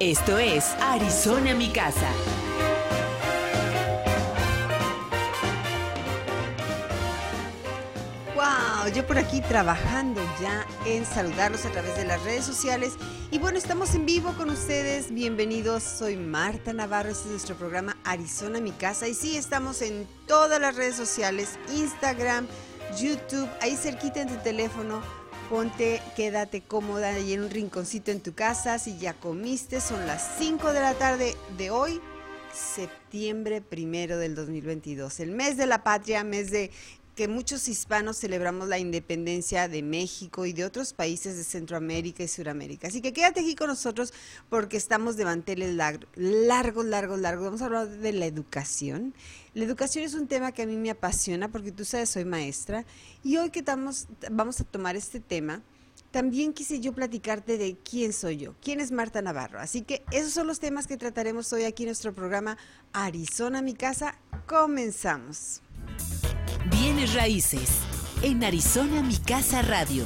Esto es Arizona Mi Casa. Wow, yo por aquí trabajando ya en saludarlos a través de las redes sociales. Y bueno, estamos en vivo con ustedes. Bienvenidos, soy Marta Navarro. Este es nuestro programa Arizona Mi Casa. Y sí, estamos en todas las redes sociales, Instagram, YouTube, ahí cerquita en tu teléfono Ponte, quédate cómoda ahí en un rinconcito en tu casa. Si ya comiste, son las 5 de la tarde de hoy, septiembre primero del 2022. El mes de la patria, mes de que muchos hispanos celebramos la independencia de México y de otros países de Centroamérica y Sudamérica. Así que quédate aquí con nosotros porque estamos de manteles largos, largos, largos, largos. Vamos a hablar de la educación. La educación es un tema que a mí me apasiona porque tú sabes, soy maestra. Y hoy que estamos, vamos a tomar este tema, también quise yo platicarte de quién soy yo, quién es Marta Navarro. Así que esos son los temas que trataremos hoy aquí en nuestro programa Arizona, mi casa. Comenzamos. Bienes raíces. En Arizona, mi casa radio.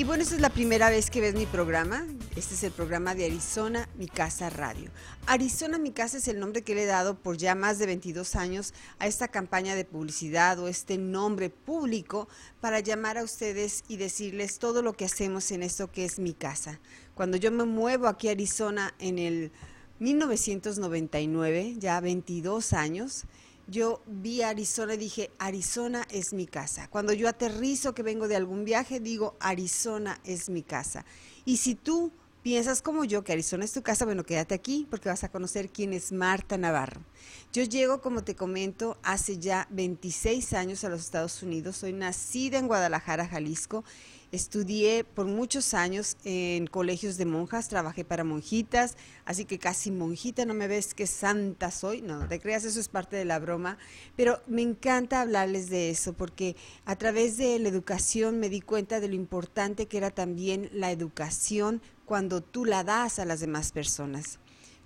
Y bueno, esta es la primera vez que ves mi programa. Este es el programa de Arizona, mi casa radio. Arizona, mi casa es el nombre que le he dado por ya más de 22 años a esta campaña de publicidad o este nombre público para llamar a ustedes y decirles todo lo que hacemos en esto que es mi casa. Cuando yo me muevo aquí a Arizona en el 1999, ya 22 años, yo vi Arizona y dije, Arizona es mi casa. Cuando yo aterrizo que vengo de algún viaje, digo, Arizona es mi casa. Y si tú piensas como yo que Arizona es tu casa, bueno, quédate aquí porque vas a conocer quién es Marta Navarro. Yo llego, como te comento, hace ya 26 años a los Estados Unidos. Soy nacida en Guadalajara, Jalisco, Estudié por muchos años en colegios de monjas, trabajé para monjitas, así que casi monjita, no me ves que santa soy, no, te creas, eso es parte de la broma, pero me encanta hablarles de eso porque a través de la educación me di cuenta de lo importante que era también la educación cuando tú la das a las demás personas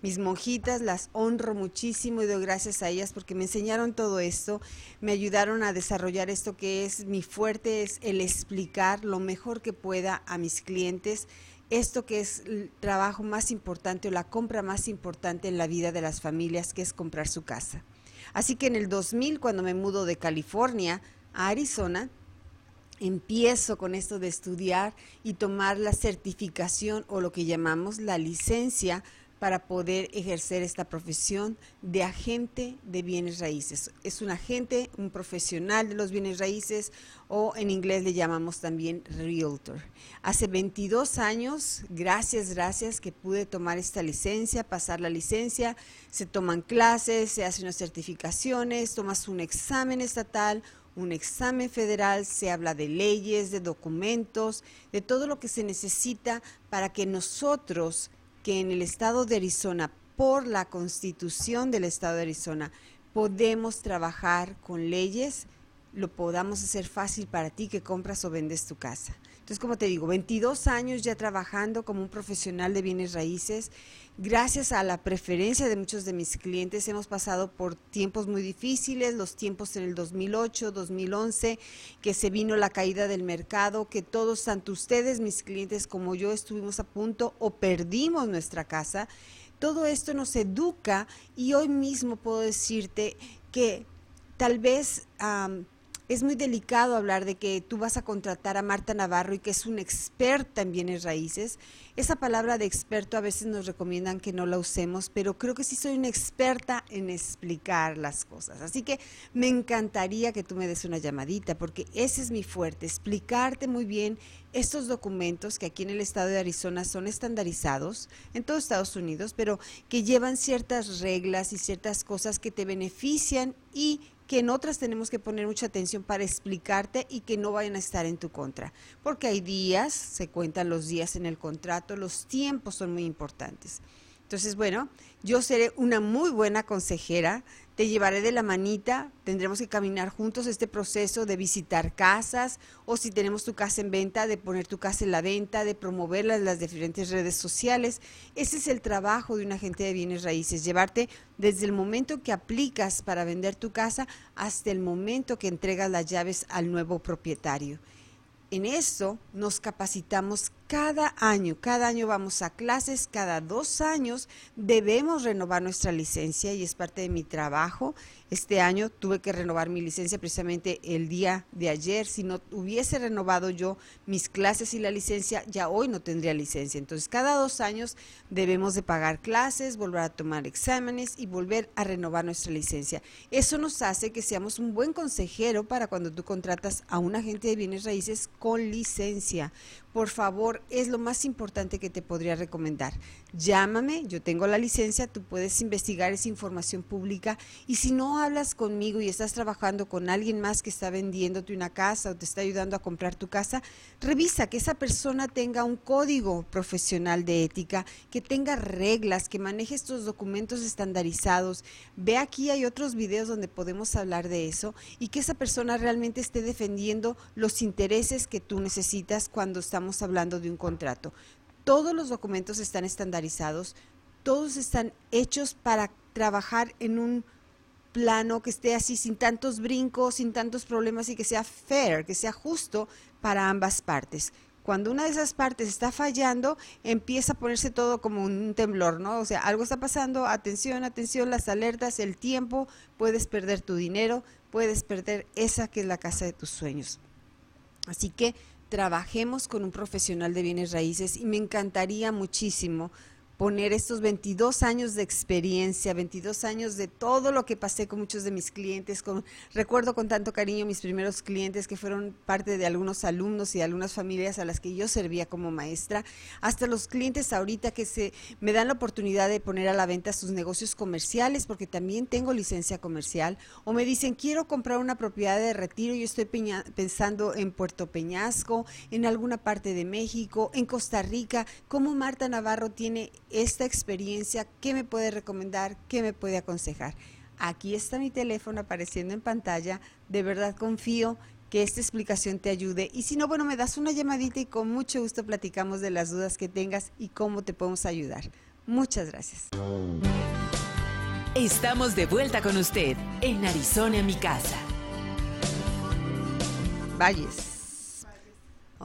mis monjitas, las honro muchísimo y doy gracias a ellas porque me enseñaron todo esto, me ayudaron a desarrollar esto que es mi fuerte, es el explicar lo mejor que pueda a mis clientes esto que es el trabajo más importante o la compra más importante en la vida de las familias, que es comprar su casa. Así que en el 2000, cuando me mudo de California a Arizona, empiezo con esto de estudiar y tomar la certificación o lo que llamamos la licencia para poder ejercer esta profesión de agente de bienes raíces. Es un agente, un profesional de los bienes raíces o en inglés le llamamos también realtor. Hace 22 años, gracias, gracias que pude tomar esta licencia, pasar la licencia, se toman clases, se hacen unas certificaciones, tomas un examen estatal, un examen federal, se habla de leyes, de documentos, de todo lo que se necesita para que nosotros que en el estado de Arizona, por la constitución del estado de Arizona, podemos trabajar con leyes, lo podamos hacer fácil para ti que compras o vendes tu casa. Entonces, como te digo, 22 años ya trabajando como un profesional de bienes raíces. Gracias a la preferencia de muchos de mis clientes hemos pasado por tiempos muy difíciles, los tiempos en el 2008, 2011, que se vino la caída del mercado, que todos, tanto ustedes, mis clientes, como yo, estuvimos a punto o perdimos nuestra casa. Todo esto nos educa y hoy mismo puedo decirte que tal vez es muy delicado hablar de que tú vas a contratar a Marta Navarro y que es una experta en bienes raíces. Esa palabra de experto a veces nos recomiendan que no la usemos, pero creo que sí soy una experta en explicar las cosas. Así que me encantaría que tú me des una llamadita, porque ese es mi fuerte, explicarte muy bien estos documentos que aquí en el estado de Arizona son estandarizados en todo Estados Unidos, pero que llevan ciertas reglas y ciertas cosas que te benefician y que en otras tenemos que poner mucha atención para explicarte y que no vayan a estar en tu contra. Porque hay días, se cuentan los días en el contrato, los tiempos son muy importantes. Entonces, bueno, yo seré una muy buena consejera, te llevaré de la manita, tendremos que caminar juntos este proceso de visitar casas o si tenemos tu casa en venta, de poner tu casa en la venta, de promoverla en las diferentes redes sociales. Ese es el trabajo de un agente de bienes raíces, llevarte desde el momento que aplicas para vender tu casa hasta el momento que entregas las llaves al nuevo propietario. En eso nos capacitamos cada año, cada año vamos a clases, cada dos años debemos renovar nuestra licencia y es parte de mi trabajo. Este año tuve que renovar mi licencia precisamente el día de ayer. Si no hubiese renovado yo mis clases y la licencia, ya hoy no tendría licencia. Entonces, cada dos años debemos de pagar clases, volver a tomar exámenes y volver a renovar nuestra licencia. Eso nos hace que seamos un buen consejero para cuando tú contratas a un agente de bienes raíces con licencia por favor, es lo más importante que te podría recomendar. Llámame, yo tengo la licencia, tú puedes investigar esa información pública y si no hablas conmigo y estás trabajando con alguien más que está vendiéndote una casa o te está ayudando a comprar tu casa, revisa que esa persona tenga un código profesional de ética, que tenga reglas, que maneje estos documentos estandarizados. Ve aquí, hay otros videos donde podemos hablar de eso y que esa persona realmente esté defendiendo los intereses que tú necesitas cuando estamos hablando de un contrato. Todos los documentos están estandarizados, todos están hechos para trabajar en un plano que esté así sin tantos brincos, sin tantos problemas y que sea fair, que sea justo para ambas partes. Cuando una de esas partes está fallando, empieza a ponerse todo como un temblor, ¿no? O sea, algo está pasando, atención, atención, las alertas, el tiempo, puedes perder tu dinero, puedes perder esa que es la casa de tus sueños. Así que trabajemos con un profesional de bienes raíces y me encantaría muchísimo poner estos 22 años de experiencia, 22 años de todo lo que pasé con muchos de mis clientes. Con, recuerdo con tanto cariño mis primeros clientes que fueron parte de algunos alumnos y algunas familias a las que yo servía como maestra, hasta los clientes ahorita que se me dan la oportunidad de poner a la venta sus negocios comerciales porque también tengo licencia comercial o me dicen quiero comprar una propiedad de retiro, yo estoy pensando en Puerto Peñasco, en alguna parte de México, en Costa Rica, como Marta Navarro tiene esta experiencia, ¿qué me puede recomendar? ¿Qué me puede aconsejar? Aquí está mi teléfono apareciendo en pantalla. De verdad confío que esta explicación te ayude. Y si no, bueno, me das una llamadita y con mucho gusto platicamos de las dudas que tengas y cómo te podemos ayudar. Muchas gracias. Estamos de vuelta con usted en Arizona, mi casa. Valles.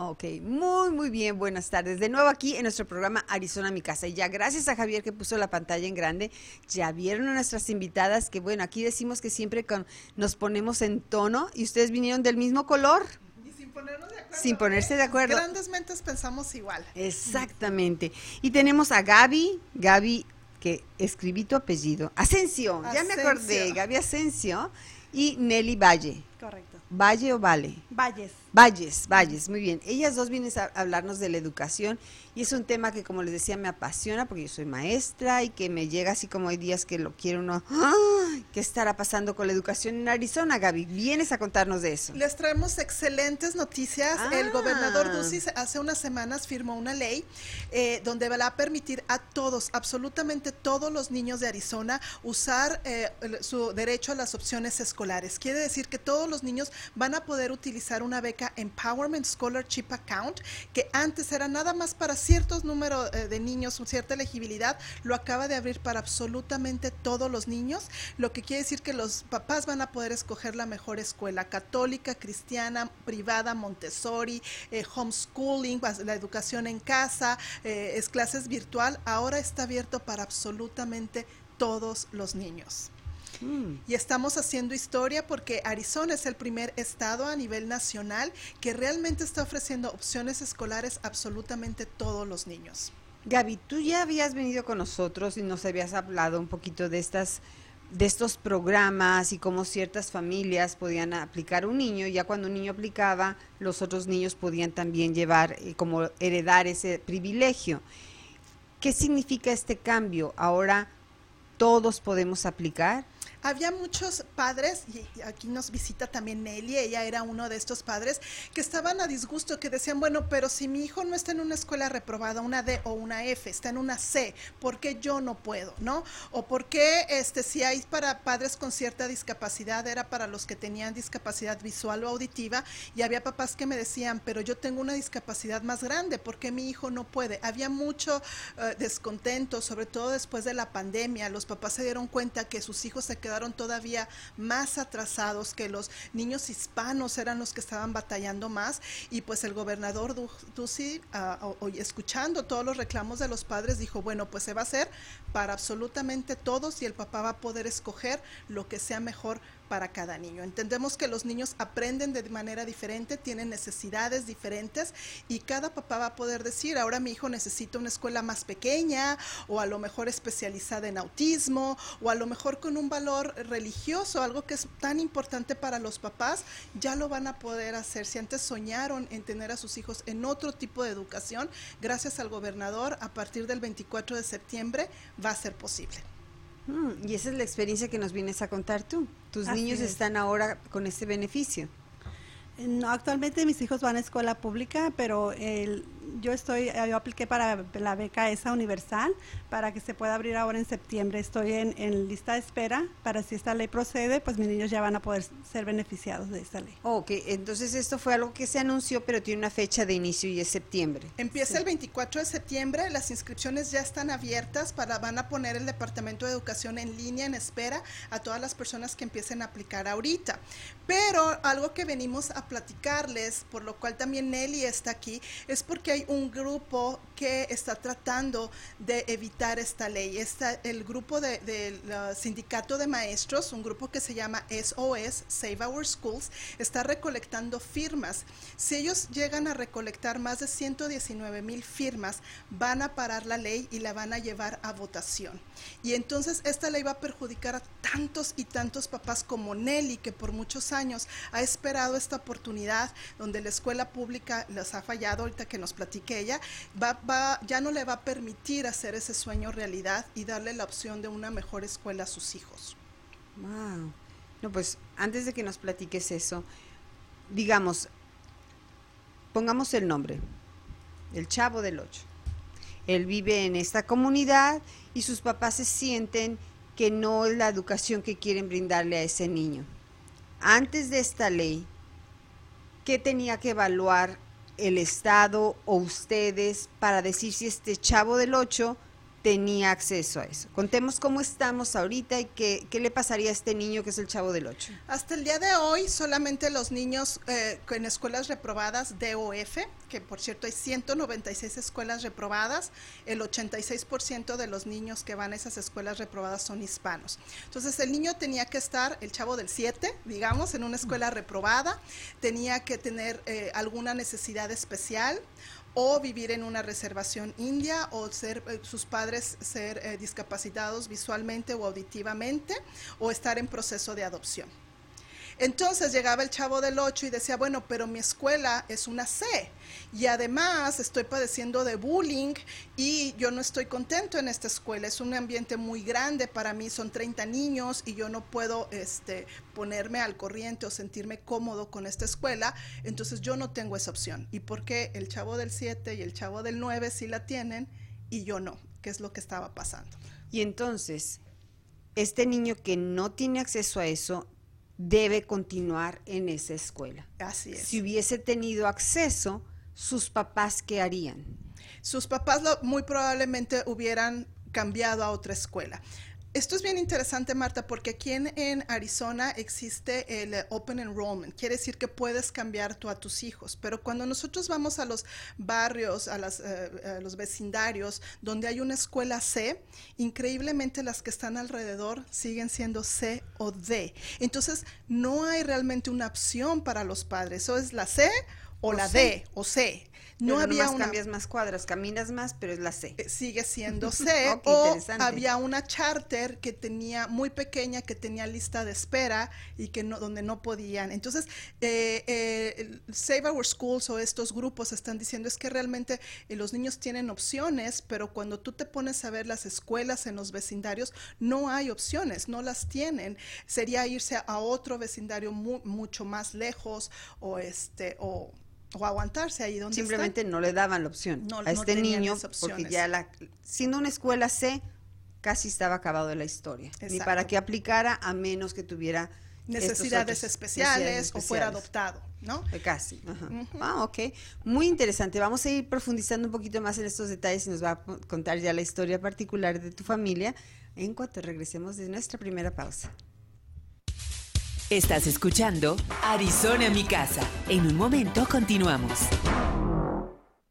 Ok, muy, muy bien, buenas tardes. De nuevo aquí en nuestro programa Arizona Mi Casa. Y ya gracias a Javier que puso la pantalla en grande, ya vieron a nuestras invitadas que, bueno, aquí decimos que siempre con, nos ponemos en tono y ustedes vinieron del mismo color. Y sin ponernos de acuerdo. Sin ponerse de acuerdo. Grandes mentes pensamos igual. Exactamente. Y tenemos a Gaby, Gaby, que escribí tu apellido. Asensio, ya me acordé, Gaby Asensio. Y Nelly Valle. Correcto. ¿Valle o Vale? Valles. Valles, Valles, muy bien. Ellas dos vienen a hablarnos de la educación y es un tema que, como les decía, me apasiona porque yo soy maestra y que me llega así como hay días que lo quiero uno. ¿Qué estará pasando con la educación en Arizona, Gaby? Vienes a contarnos de eso. Les traemos excelentes noticias. El Ah. gobernador Ducey hace unas semanas firmó una ley eh, donde va a permitir a todos, absolutamente todos los niños de Arizona, usar eh, su derecho a las opciones escolares. Quiere decir que todos los niños van a poder utilizar una beca Empowerment Scholarship Account, que antes era nada más para ciertos números eh, de niños, cierta elegibilidad, lo acaba de abrir para absolutamente todos los niños, lo que quiere decir que los papás van a poder escoger la mejor escuela, católica, cristiana, privada, Montessori, eh, homeschooling, la educación en casa, eh, es clases virtual, ahora está abierto para absolutamente todos los niños. Mm. Y estamos haciendo historia porque Arizona es el primer estado a nivel nacional que realmente está ofreciendo opciones escolares a absolutamente todos los niños. Gaby, tú ya habías venido con nosotros y nos habías hablado un poquito de estas de estos programas y cómo ciertas familias podían aplicar un niño ya cuando un niño aplicaba, los otros niños podían también llevar eh, como heredar ese privilegio. ¿Qué significa este cambio? Ahora todos podemos aplicar. Había muchos padres, y aquí nos visita también Nelly, ella era uno de estos padres, que estaban a disgusto, que decían, bueno, pero si mi hijo no está en una escuela reprobada, una D o una F, está en una C, ¿por qué yo no puedo? ¿No? O por qué este, si hay para padres con cierta discapacidad, era para los que tenían discapacidad visual o auditiva, y había papás que me decían, pero yo tengo una discapacidad más grande, ¿por qué mi hijo no puede? Había mucho eh, descontento, sobre todo después de la pandemia, los papás se dieron cuenta que sus hijos se quedaron todavía más atrasados, que los niños hispanos eran los que estaban batallando más. Y pues el gobernador Ducey, uh, escuchando todos los reclamos de los padres, dijo, bueno, pues se va a hacer para absolutamente todos y el papá va a poder escoger lo que sea mejor para cada niño. Entendemos que los niños aprenden de manera diferente, tienen necesidades diferentes y cada papá va a poder decir, ahora mi hijo necesita una escuela más pequeña o a lo mejor especializada en autismo o a lo mejor con un valor religioso, algo que es tan importante para los papás, ya lo van a poder hacer. Si antes soñaron en tener a sus hijos en otro tipo de educación, gracias al gobernador, a partir del 24 de septiembre va a ser posible. Mm, y esa es la experiencia que nos vienes a contar tú. Tus niños están ahora con este beneficio. No, actualmente mis hijos van a escuela pública, pero el, yo estoy, yo apliqué para la beca esa universal para que se pueda abrir ahora en septiembre. Estoy en, lista de espera para si esta ley procede, pues mis niños ya van a poder ser beneficiados de esta ley. Ok, entonces esto fue algo que se anunció, pero tiene una fecha de inicio y es septiembre. Empieza el 24 de septiembre, las inscripciones ya están abiertas, para van a poner el Departamento de Educación en línea, en espera, a todas las personas que empiecen a aplicar ahorita. Pero algo que venimos a platicarles, por lo cual también Nelly está aquí, es porque hay un grupo que está tratando de evitar esta ley. Está el grupo del de, sindicato de maestros, un grupo que se llama SOS, Save Our Schools, está recolectando firmas. Si ellos llegan a recolectar más de 119 mil firmas, van a parar la ley y la van a llevar a votación. Y entonces esta ley va a perjudicar a tantos y tantos papás como Nelly, que por muchos años ha esperado esta oportunidad donde la escuela pública les ha fallado, ahorita que nos platique ella, va, va, ya no le va a permitir hacer ese sueño realidad y darle la opción de una mejor escuela a sus hijos. Wow. No, pues antes de que nos platiques eso, digamos, pongamos el nombre, el chavo del 8. Él vive en esta comunidad y sus papás se sienten que no es la educación que quieren brindarle a ese niño. Antes de esta ley, ¿qué tenía que evaluar el Estado o ustedes para decir si este chavo del 8 tenía acceso a eso. Contemos cómo estamos ahorita y qué, qué, le pasaría a este niño que es el chavo del 8. Hasta el día de hoy, solamente los niños eh, en escuelas reprobadas DOF, que por cierto hay 196 escuelas reprobadas, el 86% de los niños que van a esas escuelas reprobadas son hispanos. Entonces el niño tenía que estar, el chavo del 7, digamos, en una escuela reprobada, tenía que tener eh, alguna necesidad especial o vivir en una reservación india o ser eh, sus padres ser eh, discapacitados visualmente o auditivamente o estar en proceso de adopción. Entonces llegaba el chavo del 8 y decía, bueno, pero mi escuela es una C y además estoy padeciendo de bullying y yo no estoy contento en esta escuela. Es un ambiente muy grande para mí, son 30 niños y yo no puedo este, ponerme al corriente o sentirme cómodo con esta escuela. Entonces yo no tengo esa opción. ¿Y por qué el chavo del 7 y el chavo del 9 sí la tienen y yo no? ¿Qué es lo que estaba pasando? Y entonces, este niño que no tiene acceso a eso debe continuar en esa escuela. Así es. Si hubiese tenido acceso, sus papás, ¿qué harían? Sus papás muy probablemente hubieran cambiado a otra escuela. Esto es bien interesante, Marta, porque aquí en, Arizona existe el Open Enrollment. Quiere decir que puedes cambiar tú a tus hijos. Pero cuando nosotros vamos a los barrios, a, eh, los vecindarios, donde hay una escuela C, increíblemente las que están alrededor siguen siendo C o D. Entonces, no hay realmente una opción para los padres. O es la C o, la D o C. No había una... cambias más cuadras, caminas más, pero es la C. Eh, sigue siendo C. o había una charter que tenía muy pequeña, que tenía lista de espera y que no, donde no podían. Entonces, eh, eh, Save Our Schools o estos grupos están diciendo es que realmente los niños tienen opciones, pero cuando tú te pones a ver las escuelas en los vecindarios, no hay opciones, no las tienen. Sería irse a otro vecindario mucho más lejos o este o o aguantarse ahí donde simplemente no le daban la opción a este niño porque ya la siendo una escuela C casi estaba acabado de la historia ni para que aplicara a menos que tuviera necesidades especiales o fuera adoptado ¿no? Casi. Ah, ok. Muy interesante. Vamos a ir profundizando un poquito más en estos detalles y nos va a contar ya la historia particular de tu familia en cuanto regresemos de nuestra primera pausa. Estás escuchando Arizona mi casa. En un momento continuamos.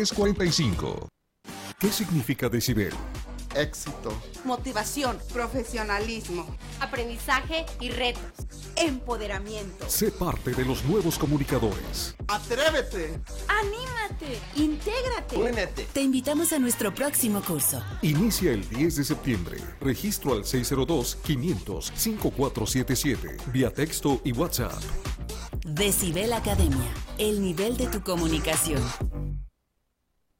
345. ¿Qué significa decibel? Éxito. Motivación. Profesionalismo. Aprendizaje y retos. Empoderamiento. Sé parte de los nuevos comunicadores. Atrévete. Anímate. Intégrate. Únete. Te invitamos a nuestro próximo curso. Inicia el 10 de septiembre. Registro al 602-500-5477. Vía texto y WhatsApp. Decibel Academia. El nivel de tu comunicación.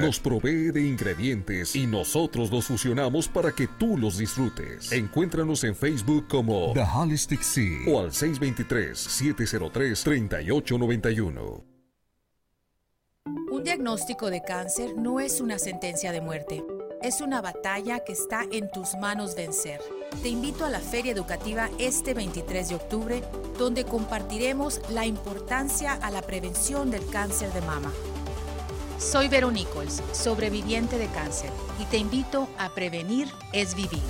nos provee de ingredientes y nosotros los fusionamos para que tú los disfrutes. Encuéntranos en Facebook como The Holistic Sea o al 623-703-3891. Un diagnóstico de cáncer no es una sentencia de muerte, es una batalla que está en tus manos vencer. Te invito a la Feria Educativa este 23 de octubre, donde compartiremos la importancia a la prevención del cáncer de mama soy Vero Nichols, sobreviviente de cáncer, y te invito a Prevenir es Vivir.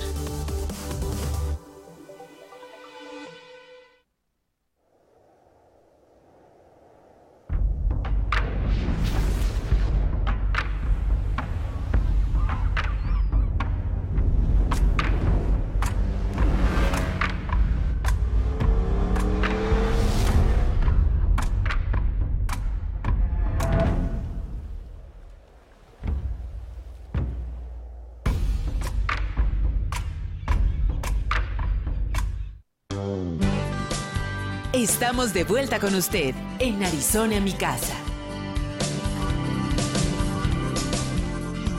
Estamos de vuelta con usted en Arizona, mi casa.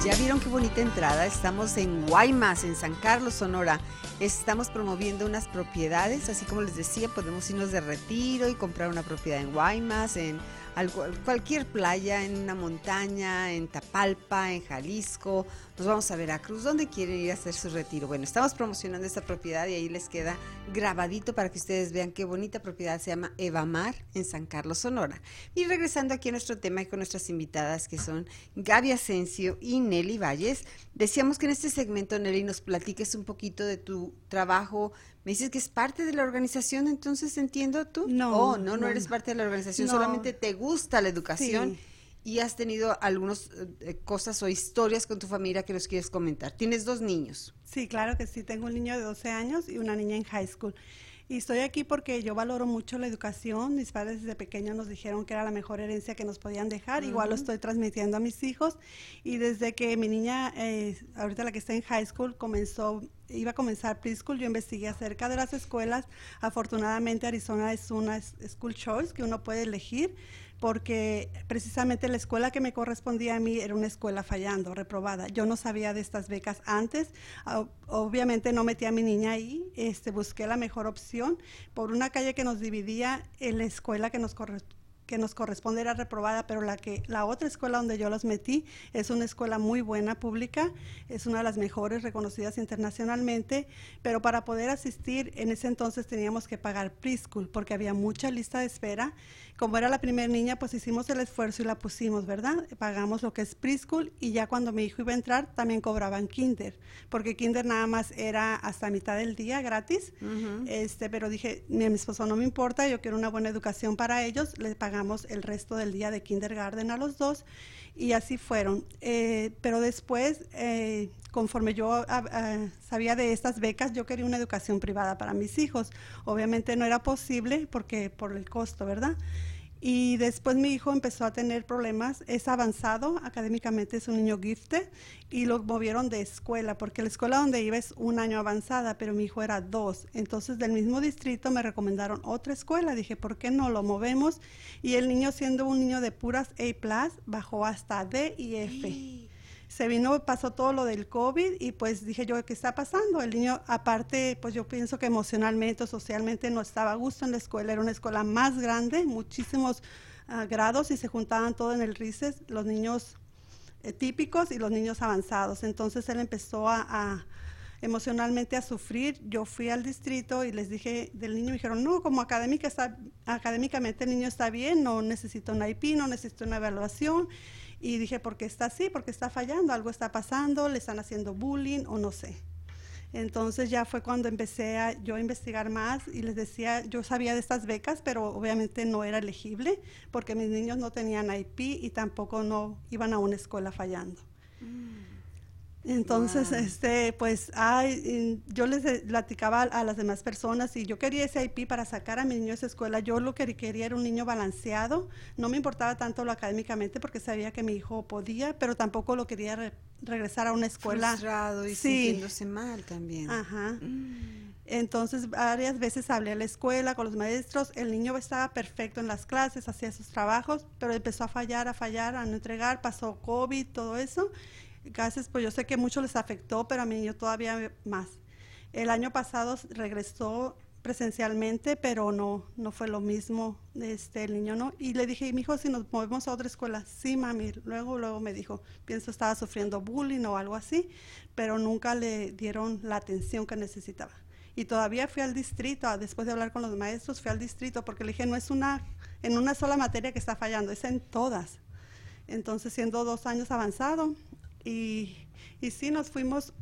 Ya vieron qué bonita entrada. Estamos en Guaymas, en San Carlos, Sonora. Estamos promoviendo unas propiedades, así como les decía, podemos irnos de retiro y comprar una propiedad en Guaymas, en cualquier playa, en una montaña, en Tapalpa, en Jalisco, nos vamos a Veracruz, ¿dónde quieren ir a hacer su retiro? Bueno, estamos promocionando esta propiedad y ahí les queda grabadito para que ustedes vean qué bonita propiedad se llama Evamar en San Carlos, Sonora. Y regresando aquí a nuestro tema y con nuestras invitadas que son Gaby Asensio y Nelly Valles, decíamos que en este segmento, Nelly, nos platiques un poquito de tu trabajo me dices que es parte de la organización, entonces entiendo tú. No, oh, no, no, eres parte de la organización, solamente te gusta la educación. Y has tenido algunas eh, cosas o historias con tu familia que nos quieres comentar. Tienes dos niños. Sí, claro que sí. Tengo un niño de 12 años y una niña en high school. Y estoy aquí porque yo valoro mucho la educación. Mis padres desde pequeños nos dijeron que era la mejor herencia que nos podían dejar. Igual lo estoy transmitiendo a mis hijos. Y desde que mi niña, eh, ahorita la que está en high school, comenzó iba a comenzar preschool, yo investigué acerca de las escuelas. Afortunadamente Arizona es una school choice que uno puede elegir porque precisamente la escuela que me correspondía a mí era una escuela fallando, reprobada. Yo no sabía de estas becas antes, obviamente no metí a mi niña ahí, este, busqué la mejor opción por una calle que nos dividía en la escuela que nos correspondía que nos corresponde era reprobada, pero la que la otra escuela donde yo los metí es una escuela muy buena pública, es una de las mejores reconocidas internacionalmente, pero para poder asistir en ese entonces teníamos que pagar preschool porque había mucha lista de espera. Como era la primera niña, pues hicimos el esfuerzo y la pusimos, ¿verdad? Pagamos lo que es preschool y ya cuando mi hijo iba a entrar también cobraban kinder, porque kinder nada más era hasta mitad del día gratis. Este, pero dije, mi esposo no me importa, yo quiero una buena educación para ellos, les pagamos el resto del día de kindergarten a los dos y así fueron. Eh, pero después, eh, conforme yo ah, sabía de estas becas, yo quería una educación privada para mis hijos. Obviamente no era posible porque por el costo, ¿verdad? Y después mi hijo empezó a tener problemas, es avanzado, académicamente es un niño gifted y lo movieron de escuela, porque la escuela donde iba es un año avanzada, pero mi hijo era dos. Entonces del mismo distrito me recomendaron otra escuela, dije, ¿por qué no lo movemos? Y el niño siendo un niño de puras A, bajó hasta D y F se vino, pasó todo lo del COVID y pues dije yo, ¿qué está pasando? El niño, aparte, pues yo pienso que emocionalmente o socialmente no estaba a gusto en la escuela, era una escuela más grande, muchísimos ah, grados y se juntaban todo en el RICES, los niños eh, típicos y los niños avanzados. Entonces él empezó a, emocionalmente a sufrir. Yo fui al distrito y les dije del niño, me dijeron, no, como académica está, académicamente el niño está bien, no necesita una IP, no necesita una evaluación. Y dije, ¿por qué está así? ¿Por qué está fallando? ¿Algo está pasando? ¿Le están haciendo bullying o no sé? Entonces ya fue cuando empecé a, yo a investigar más y les decía, yo sabía de estas becas, pero obviamente no era elegible porque mis niños no tenían IP y tampoco no iban a una escuela fallando. Mm. Entonces, este, pues, ay, yo les platicaba a las demás personas y yo quería ese IP para sacar a mi niño de esa escuela. Yo lo que quería era un niño balanceado. No me importaba tanto lo académicamente porque sabía que mi hijo podía, pero tampoco lo quería regresar a una escuela. Frustrado y sintiéndose mal también. Ajá. Mm. Entonces, varias veces hablé a la escuela con los maestros. El niño estaba perfecto en las clases, hacía sus trabajos, pero empezó a fallar, a fallar, a no entregar. Pasó COVID, todo eso Gracias, pues yo sé que mucho les afectó, pero a mí yo todavía más. El año pasado regresó presencialmente, pero no, no fue lo mismo, este, el niño no. Y le dije, mi hijo, si nos movemos a otra escuela, sí, mami. Luego, luego me dijo, pienso estaba sufriendo bullying o algo así, pero nunca le dieron la atención que necesitaba. Y todavía fui al distrito, después de hablar con los maestros, fui al distrito porque le dije, no es una, en una sola materia que está fallando, es en todas. Entonces, siendo dos años avanzado, y, y sí, nos fuimos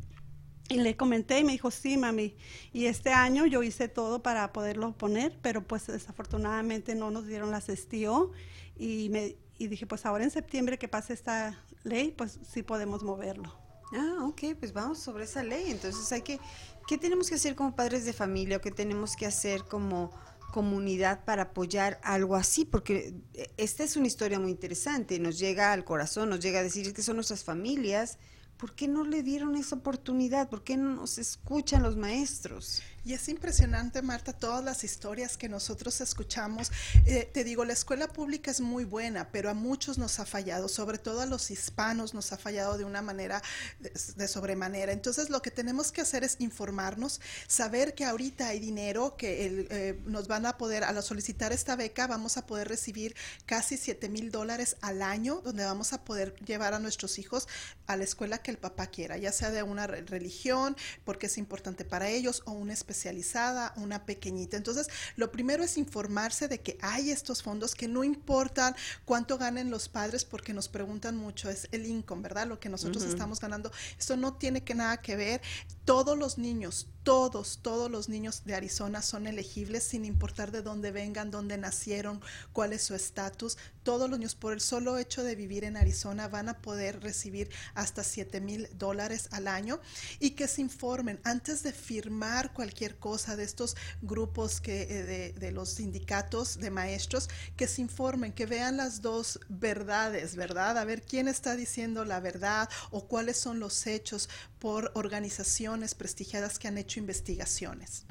y le comenté y me dijo, sí, mami. Y este año yo hice todo para poderlo poner, pero pues desafortunadamente no nos dieron las STO. Y, me, y dije, pues ahora en septiembre que pase esta ley, pues sí podemos moverlo. Ah, ok, pues vamos sobre esa ley. Entonces hay que, ¿qué tenemos que hacer como padres de familia qué tenemos que hacer como comunidad para apoyar algo así, porque eh, esta es una historia muy interesante, nos llega al corazón, nos llega a decir que son nuestras familias, ¿por qué no le dieron esa oportunidad? ¿Por qué no nos escuchan los maestros? Y es impresionante, Marta, todas las historias que nosotros escuchamos. Eh, te digo, la escuela pública es muy buena, pero a muchos nos ha fallado, sobre todo a los hispanos nos ha fallado de una manera de, sobremanera. Entonces, lo que tenemos que hacer es informarnos, saber que ahorita hay dinero, que eh, nos van a poder, al solicitar esta beca, vamos a poder recibir casi 7 mil dólares al año, donde vamos a poder llevar a nuestros hijos a la escuela que el papá quiera, ya sea de una religión, porque es importante para ellos, o una especialidad especializada, una pequeñita. Entonces, lo primero es informarse de que hay estos fondos que no importan cuánto ganen los padres porque nos preguntan mucho, es el income, ¿verdad? Lo que nosotros estamos ganando. Esto no tiene que nada que ver. Todos los niños, todos, todos los niños de Arizona son elegibles sin importar de dónde vengan, dónde nacieron, cuál es su estatus. Todos los niños, por el solo hecho de vivir en Arizona, van a poder recibir hasta 7 mil dólares al año y que se informen antes de firmar cualquier cosa de estos grupos que, eh, de, de los sindicatos de maestros, que se informen, que vean las dos verdades, ¿verdad? A ver quién está diciendo la verdad o cuáles son los hechos por organizaciones prestigiadas que han hecho investigaciones.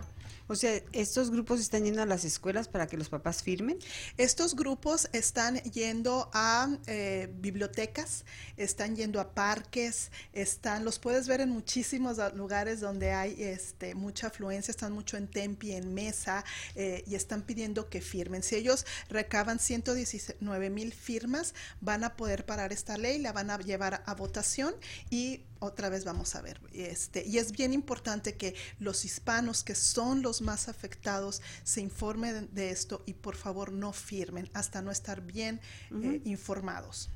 O sea, ¿estos grupos están yendo a las escuelas para que los papás firmen? Estos grupos están yendo a eh, bibliotecas, están yendo a parques, están, los puedes ver en muchísimos lugares donde hay este, mucha afluencia, están mucho en Tempi, en Mesa, eh, y están pidiendo que firmen. Si ellos recaban 119 mil firmas, van a poder parar esta ley, la van a llevar a votación y otra vez vamos a ver. Este, y es bien importante que los hispanos, que son los más afectados, se informen de esto y por favor no firmen hasta no estar bien eh, informados.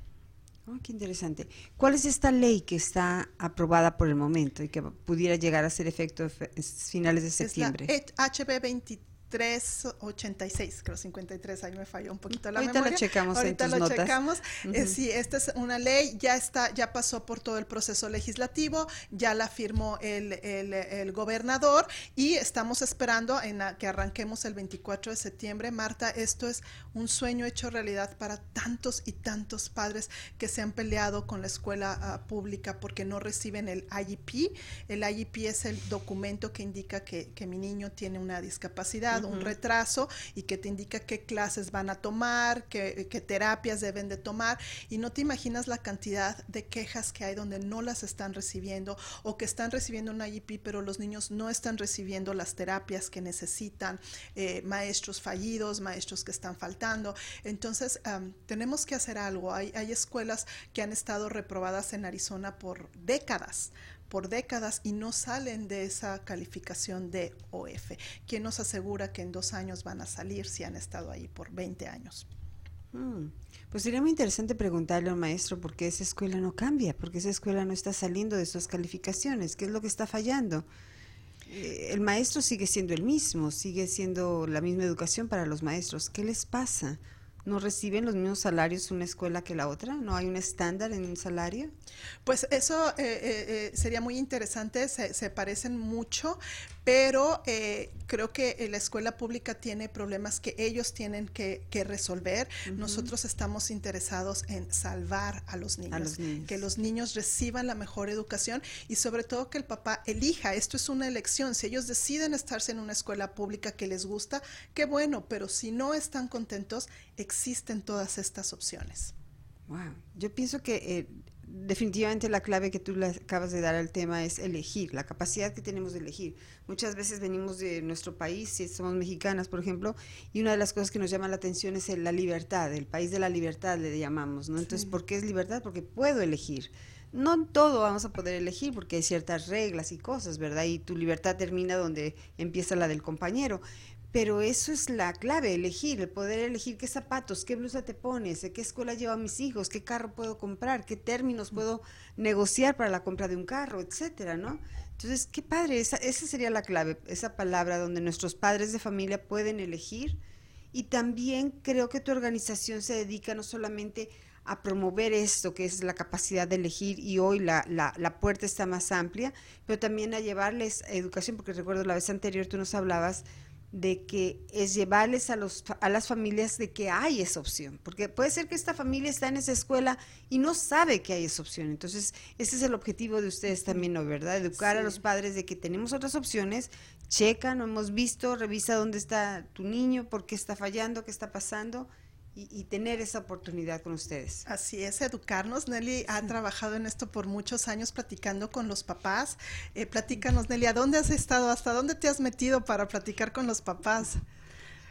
Oh, qué interesante. ¿Cuál es esta ley que está aprobada por el momento y que pudiera llegar a ser efecto finales de septiembre? Es la HB 23 386, creo 53, ahí me falló un poquito la Ahorita memoria. lo checamos Ahorita en tus lo notas. checamos. Eh, sí, esta es una ley, ya está, ya pasó por todo el proceso legislativo, ya la firmó el, el, el gobernador y estamos esperando en que arranquemos el 24 de septiembre. Marta, esto es un sueño hecho realidad para tantos y tantos padres que se han peleado con la escuela uh, pública porque no reciben el IEP. El IEP es el documento que indica que, que mi niño tiene una discapacidad un retraso y que te indica qué clases van a tomar, qué, qué, terapias deben de tomar y no te imaginas la cantidad de quejas que hay donde no las están recibiendo o que están recibiendo una IEP pero los niños no están recibiendo las terapias que necesitan, eh, maestros fallidos, maestros que están faltando. Entonces um, tenemos que hacer algo. Hay, hay escuelas que han estado reprobadas en Arizona por décadas por décadas y no salen de esa calificación de OF. ¿Quién nos asegura que en dos años van a salir si han estado ahí por 20 años? Mm. Pues sería muy interesante preguntarle al maestro por qué esa escuela no cambia, porque esa escuela no está saliendo de sus calificaciones, qué es lo que está fallando. Eh, el maestro sigue siendo el mismo, sigue siendo la misma educación para los maestros. ¿Qué les pasa? ¿No reciben los mismos salarios una escuela que la otra? ¿No hay un estándar en un salario? Pues eso eh, eh, sería muy interesante, se, se parecen mucho, pero eh, creo que la escuela pública tiene problemas que ellos tienen que, que resolver. Uh -huh. Nosotros estamos interesados en salvar a los, niños, a los niños, que los niños reciban la mejor educación y sobre todo que el papá elija. Esto es una elección. Si ellos deciden estarse en una escuela pública que les gusta, qué bueno, pero si no están contentos, existen todas estas opciones. Wow. Yo pienso que eh, definitivamente la clave que tú le acabas de dar al tema es elegir, la capacidad que tenemos de elegir. Muchas veces venimos de nuestro país, si somos mexicanas, por ejemplo, y una de las cosas que nos llama la atención es la libertad, el país de la libertad le llamamos, ¿no? Entonces, sí. ¿por qué es libertad? Porque puedo elegir. No en todo vamos a poder elegir porque hay ciertas reglas y cosas, ¿verdad? Y tu libertad termina donde empieza la del compañero. Pero eso es la clave, elegir, el poder elegir qué zapatos, qué blusa te pones, qué escuela llevo a mis hijos, qué carro puedo comprar, qué términos puedo negociar para la compra de un carro, etcétera, ¿no? Entonces, qué padre, esa, esa sería la clave, esa palabra donde nuestros padres de familia pueden elegir. Y también creo que tu organización se dedica no solamente a promover esto, que es la capacidad de elegir, y hoy la, la, la, puerta está más amplia, pero también a llevarles educación, porque recuerdo la vez anterior tú nos hablabas de que es llevarles a, los, a las familias de que hay esa opción, porque puede ser que esta familia está en esa escuela y no sabe que hay esa opción, entonces ese es el objetivo de ustedes también, ¿no? ¿verdad? Educar sí. a los padres de que tenemos otras opciones, checa, no hemos visto, revisa dónde está tu niño, por qué está fallando, qué está pasando, y, y, tener esa oportunidad con ustedes. Así es, educarnos. Nelly ha trabajado en esto por muchos años platicando con los papás. Eh, platícanos, Nelly, ¿a dónde has estado? ¿Hasta dónde te has metido para platicar con los papás?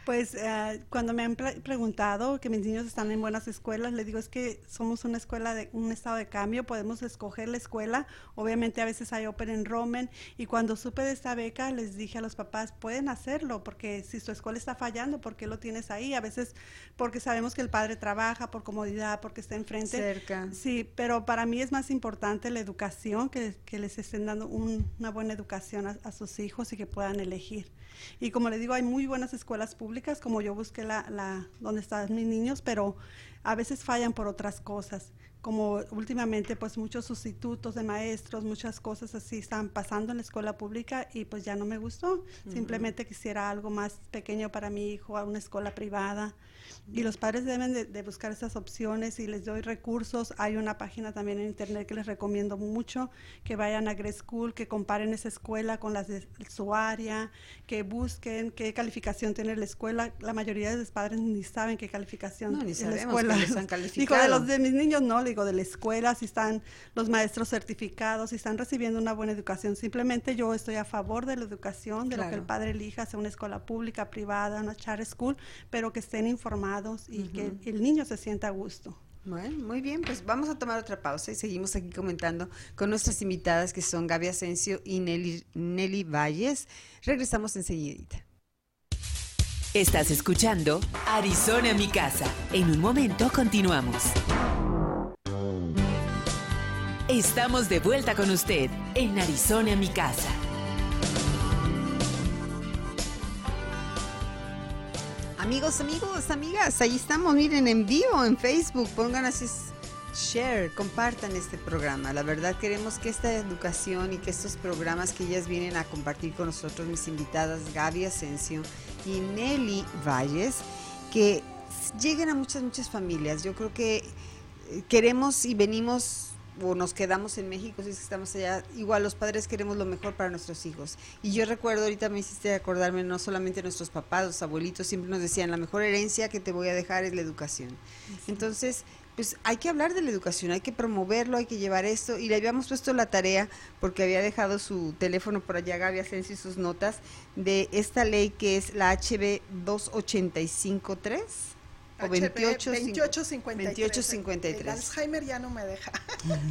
Pues uh, cuando me han pre preguntado que mis niños están en buenas escuelas, les digo es que somos una escuela de un estado de cambio, podemos escoger la escuela, obviamente a veces hay open enrollment y cuando supe de esta beca les dije a los papás, pueden hacerlo porque si su escuela está fallando, ¿por qué lo tienes ahí? A veces porque sabemos que el padre trabaja por comodidad, porque está enfrente. Cerca. Sí, pero para mí es más importante la educación, que, que les estén dando un, una buena educación a, a sus hijos y que puedan elegir. Y como les digo, hay muy buenas escuelas públicas, como yo busqué la, la donde están mis niños, pero a veces fallan por otras cosas. como últimamente pues muchos sustitutos de maestros, muchas cosas así están pasando en la escuela pública y pues ya no me gustó. Simplemente quisiera algo más pequeño para mi hijo, a una escuela privada. Y los padres deben de, buscar esas opciones y les doy recursos. Hay una página también en internet que les recomiendo mucho, que vayan a Grade School, que comparen esa escuela con las de su área, que busquen qué calificación tiene la escuela. La mayoría de los padres ni saben qué calificación no, ni la escuela. Que están digo, de los de mis niños no, digo de la escuela, si están los maestros certificados, si están recibiendo una buena educación. Simplemente yo estoy a favor de la educación, de lo que el padre elija, sea una escuela pública, privada, una charter school, pero que estén informados y que el niño se sienta a gusto. Bueno, muy bien, pues vamos a tomar otra pausa y seguimos aquí comentando con nuestras invitadas que son Gaby Asensio y Nelly, Nelly Valles. Regresamos enseguida. Estás escuchando Arizona mi casa. En un momento continuamos. Estamos de vuelta con usted en Arizona mi casa. Amigos, amigos, amigas, ahí estamos, miren, en vivo en Facebook, pongan así share, compartan este programa. La verdad queremos que esta educación y que estos programas que ellas vienen a compartir con nosotros, mis invitadas Gaby Asensio y Nelly Valles, que lleguen a muchas, muchas familias. Yo creo que eh, queremos y venimos o nos quedamos en México, si es que estamos allá, igual los padres queremos lo mejor para nuestros hijos. Y yo recuerdo, ahorita me hiciste acordarme, no solamente nuestros papás, los abuelitos siempre nos decían, la mejor herencia que te voy a dejar es la educación. Entonces, pues hay que hablar de la educación, hay que promoverlo, hay que llevar esto. Y le habíamos puesto la tarea, porque había dejado su teléfono por allá, Gaby Asensio, y sus notas, de esta ley que es la HB 2853 o 28, 2853. El Alzheimer ya no me deja.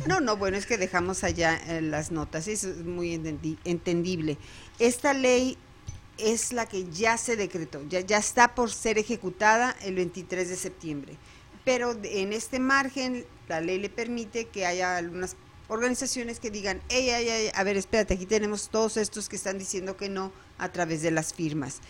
No, no, bueno, es que dejamos allá eh, las notas, eso es muy entendible. Esta ley es la que ya se decretó, ya, ya está por ser ejecutada el 23 de septiembre. Pero en este margen, la ley le permite que haya algunas organizaciones que digan, ey, ey, ey, a ver, espérate, aquí tenemos todos estos que están diciendo que no a través de las firmas.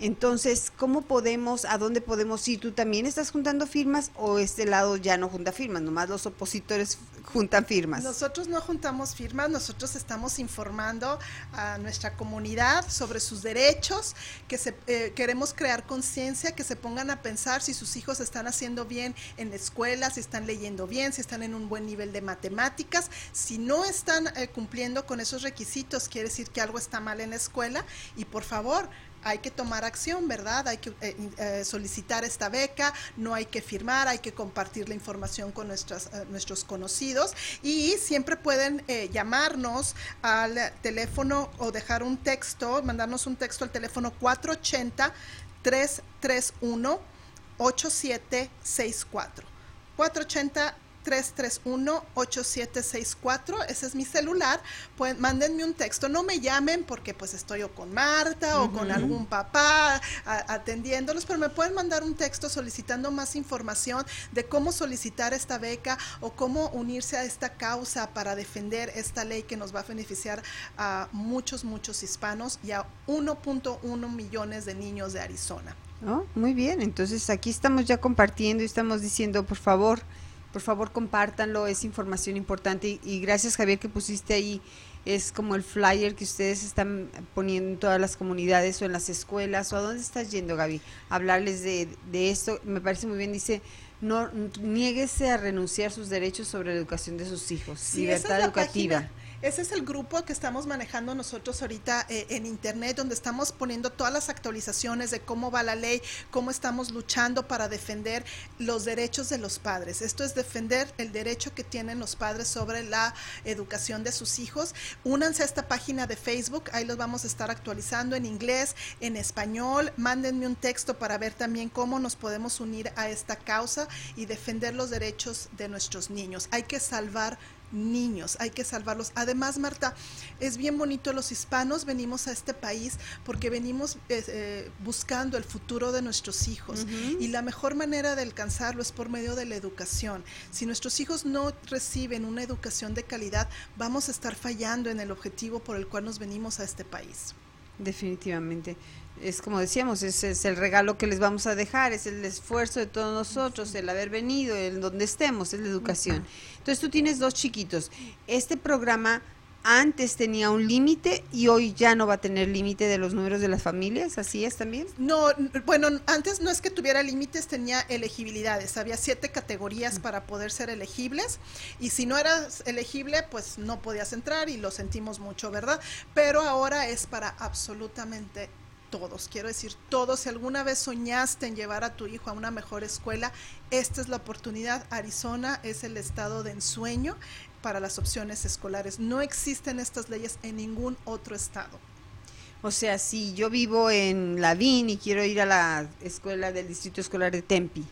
Entonces, ¿cómo podemos, a dónde podemos ir? ¿Tú también estás juntando firmas o este lado ya no junta firmas? Nomás los opositores juntan firmas. Nosotros no juntamos firmas, nosotros estamos informando a nuestra comunidad sobre sus derechos, que se, eh, queremos crear conciencia, que se pongan a pensar si sus hijos están haciendo bien en la escuela, si están leyendo bien, si están en un buen nivel de matemáticas. Si no están eh, cumpliendo con esos requisitos, quiere decir que algo está mal en la escuela y por favor, hay que tomar acción, ¿verdad? Hay que eh, eh, solicitar esta beca, no hay que firmar, hay que compartir la información con nuestras, eh, nuestros conocidos y siempre pueden llamarnos al teléfono o dejar un texto, mandarnos un texto al teléfono 480 331 8764. 480 331-8764, ese es mi celular, pues mándenme un texto, no me llamen porque pues estoy o con Marta o con algún papá atendiéndolos, pero me pueden mandar un texto solicitando más información de cómo solicitar esta beca o cómo unirse a esta causa para defender esta ley que nos va a beneficiar a muchos, muchos hispanos y a 1.1 millones de niños de Arizona. Oh, muy bien, entonces aquí estamos ya compartiendo y estamos diciendo, por favor, por favor compártanlo, es información importante. Y, gracias Javier que pusiste ahí, es como el flyer que ustedes están poniendo en todas las comunidades o en las escuelas o a dónde estás yendo Gaby, hablarles de, de esto, me parece muy bien, dice no niéguese a renunciar sus derechos sobre la educación de sus hijos, libertad educativa. Ese es el grupo que estamos manejando nosotros ahorita eh, en Internet, donde estamos poniendo todas las actualizaciones de cómo va la ley, cómo estamos luchando para defender los derechos de los padres. Esto es defender el derecho que tienen los padres sobre la educación de sus hijos. Únanse a esta página de Facebook, ahí los vamos a estar actualizando en inglés, en español. Mándenme un texto para ver también cómo nos podemos unir a esta causa y defender los derechos de nuestros niños. Hay que salvar niños, hay que salvarlos. Además, Marta, es bien bonito, los hispanos venimos a este país porque venimos eh, eh, buscando el futuro de nuestros hijos y la mejor manera de alcanzarlo es por medio de la educación. Si nuestros hijos no reciben una educación de calidad, vamos a estar fallando en el objetivo por el cual nos venimos a este país. Definitivamente. Es como decíamos, es, es el regalo que les vamos a dejar, es el esfuerzo de todos nosotros, el haber venido, el donde estemos, es la educación. Entonces tú tienes dos chiquitos. Este programa antes tenía un límite y hoy ya no va a tener límite de los números de las familias, ¿así es también? No, bueno, antes no es que tuviera límites, tenía elegibilidades. Había siete categorías para poder ser elegibles y si no eras elegible, pues no podías entrar y lo sentimos mucho, ¿verdad? Pero ahora es para absolutamente todos. Quiero decir, todos, si alguna vez soñaste en llevar a tu hijo a una mejor escuela, esta es la oportunidad. Arizona es el estado de ensueño para las opciones escolares. No existen estas leyes en ningún otro estado. O sea, si yo vivo en Lavín y quiero ir a la escuela del Distrito Escolar de Tempi,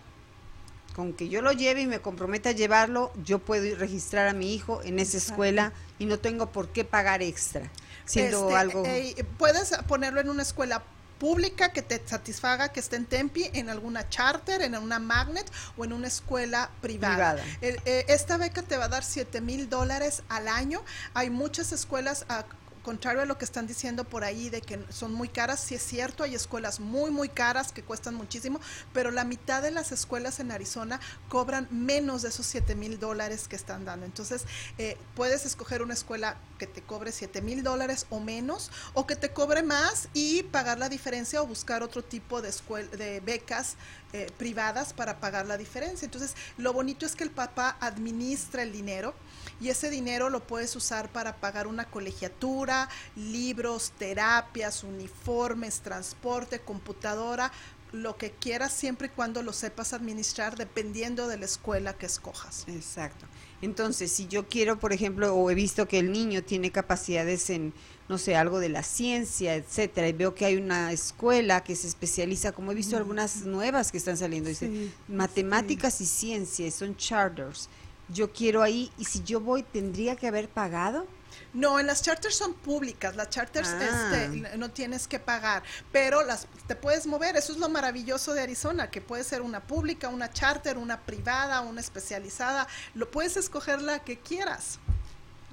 con que yo lo lleve y me comprometa a llevarlo, yo puedo ir registrar a mi hijo en esa escuela y no tengo por qué pagar extra, siendo Este, algo... eh, puedes ponerlo en una escuela pública que te satisfaga que esté en Tempi, en alguna charter, en una magnet o en una escuela privada. Privada. El- eh, esta beca te va a dar 7 mil dólares al año. Hay muchas escuelas, a contrario a lo que están diciendo por ahí de que son muy caras, sí es cierto, hay escuelas muy, muy caras que cuestan muchísimo, pero la mitad de las escuelas en Arizona cobran menos de esos 7 mil dólares que están dando. Entonces, eh, puedes escoger una escuela que te cobre 7 mil dólares o menos, o que te cobre más y pagar la diferencia o buscar otro tipo de, escuel- de becas eh, privadas para pagar la diferencia. Entonces, lo bonito es que el papá administra el dinero y ese dinero lo puedes usar para pagar una colegiatura, libros, terapias, uniformes, transporte, computadora, lo que quieras siempre y cuando lo sepas administrar dependiendo de la escuela que escojas. Exacto. Entonces, si yo quiero, por ejemplo, o he visto que el niño tiene capacidades en, no sé, algo de la ciencia, etcétera, y veo que hay una escuela que se especializa, como he visto algunas nuevas que están saliendo, dice, Sí, matemáticas y ciencia, y son charters. Yo quiero ahí, y si yo voy, ¿tendría que haber pagado? No, en las charters son públicas, las charters Ah. este, no tienes que pagar, pero las te puedes mover, eso es lo maravilloso de Arizona, que puede ser una pública, una charter, una privada, una especializada, lo puedes escoger la que quieras.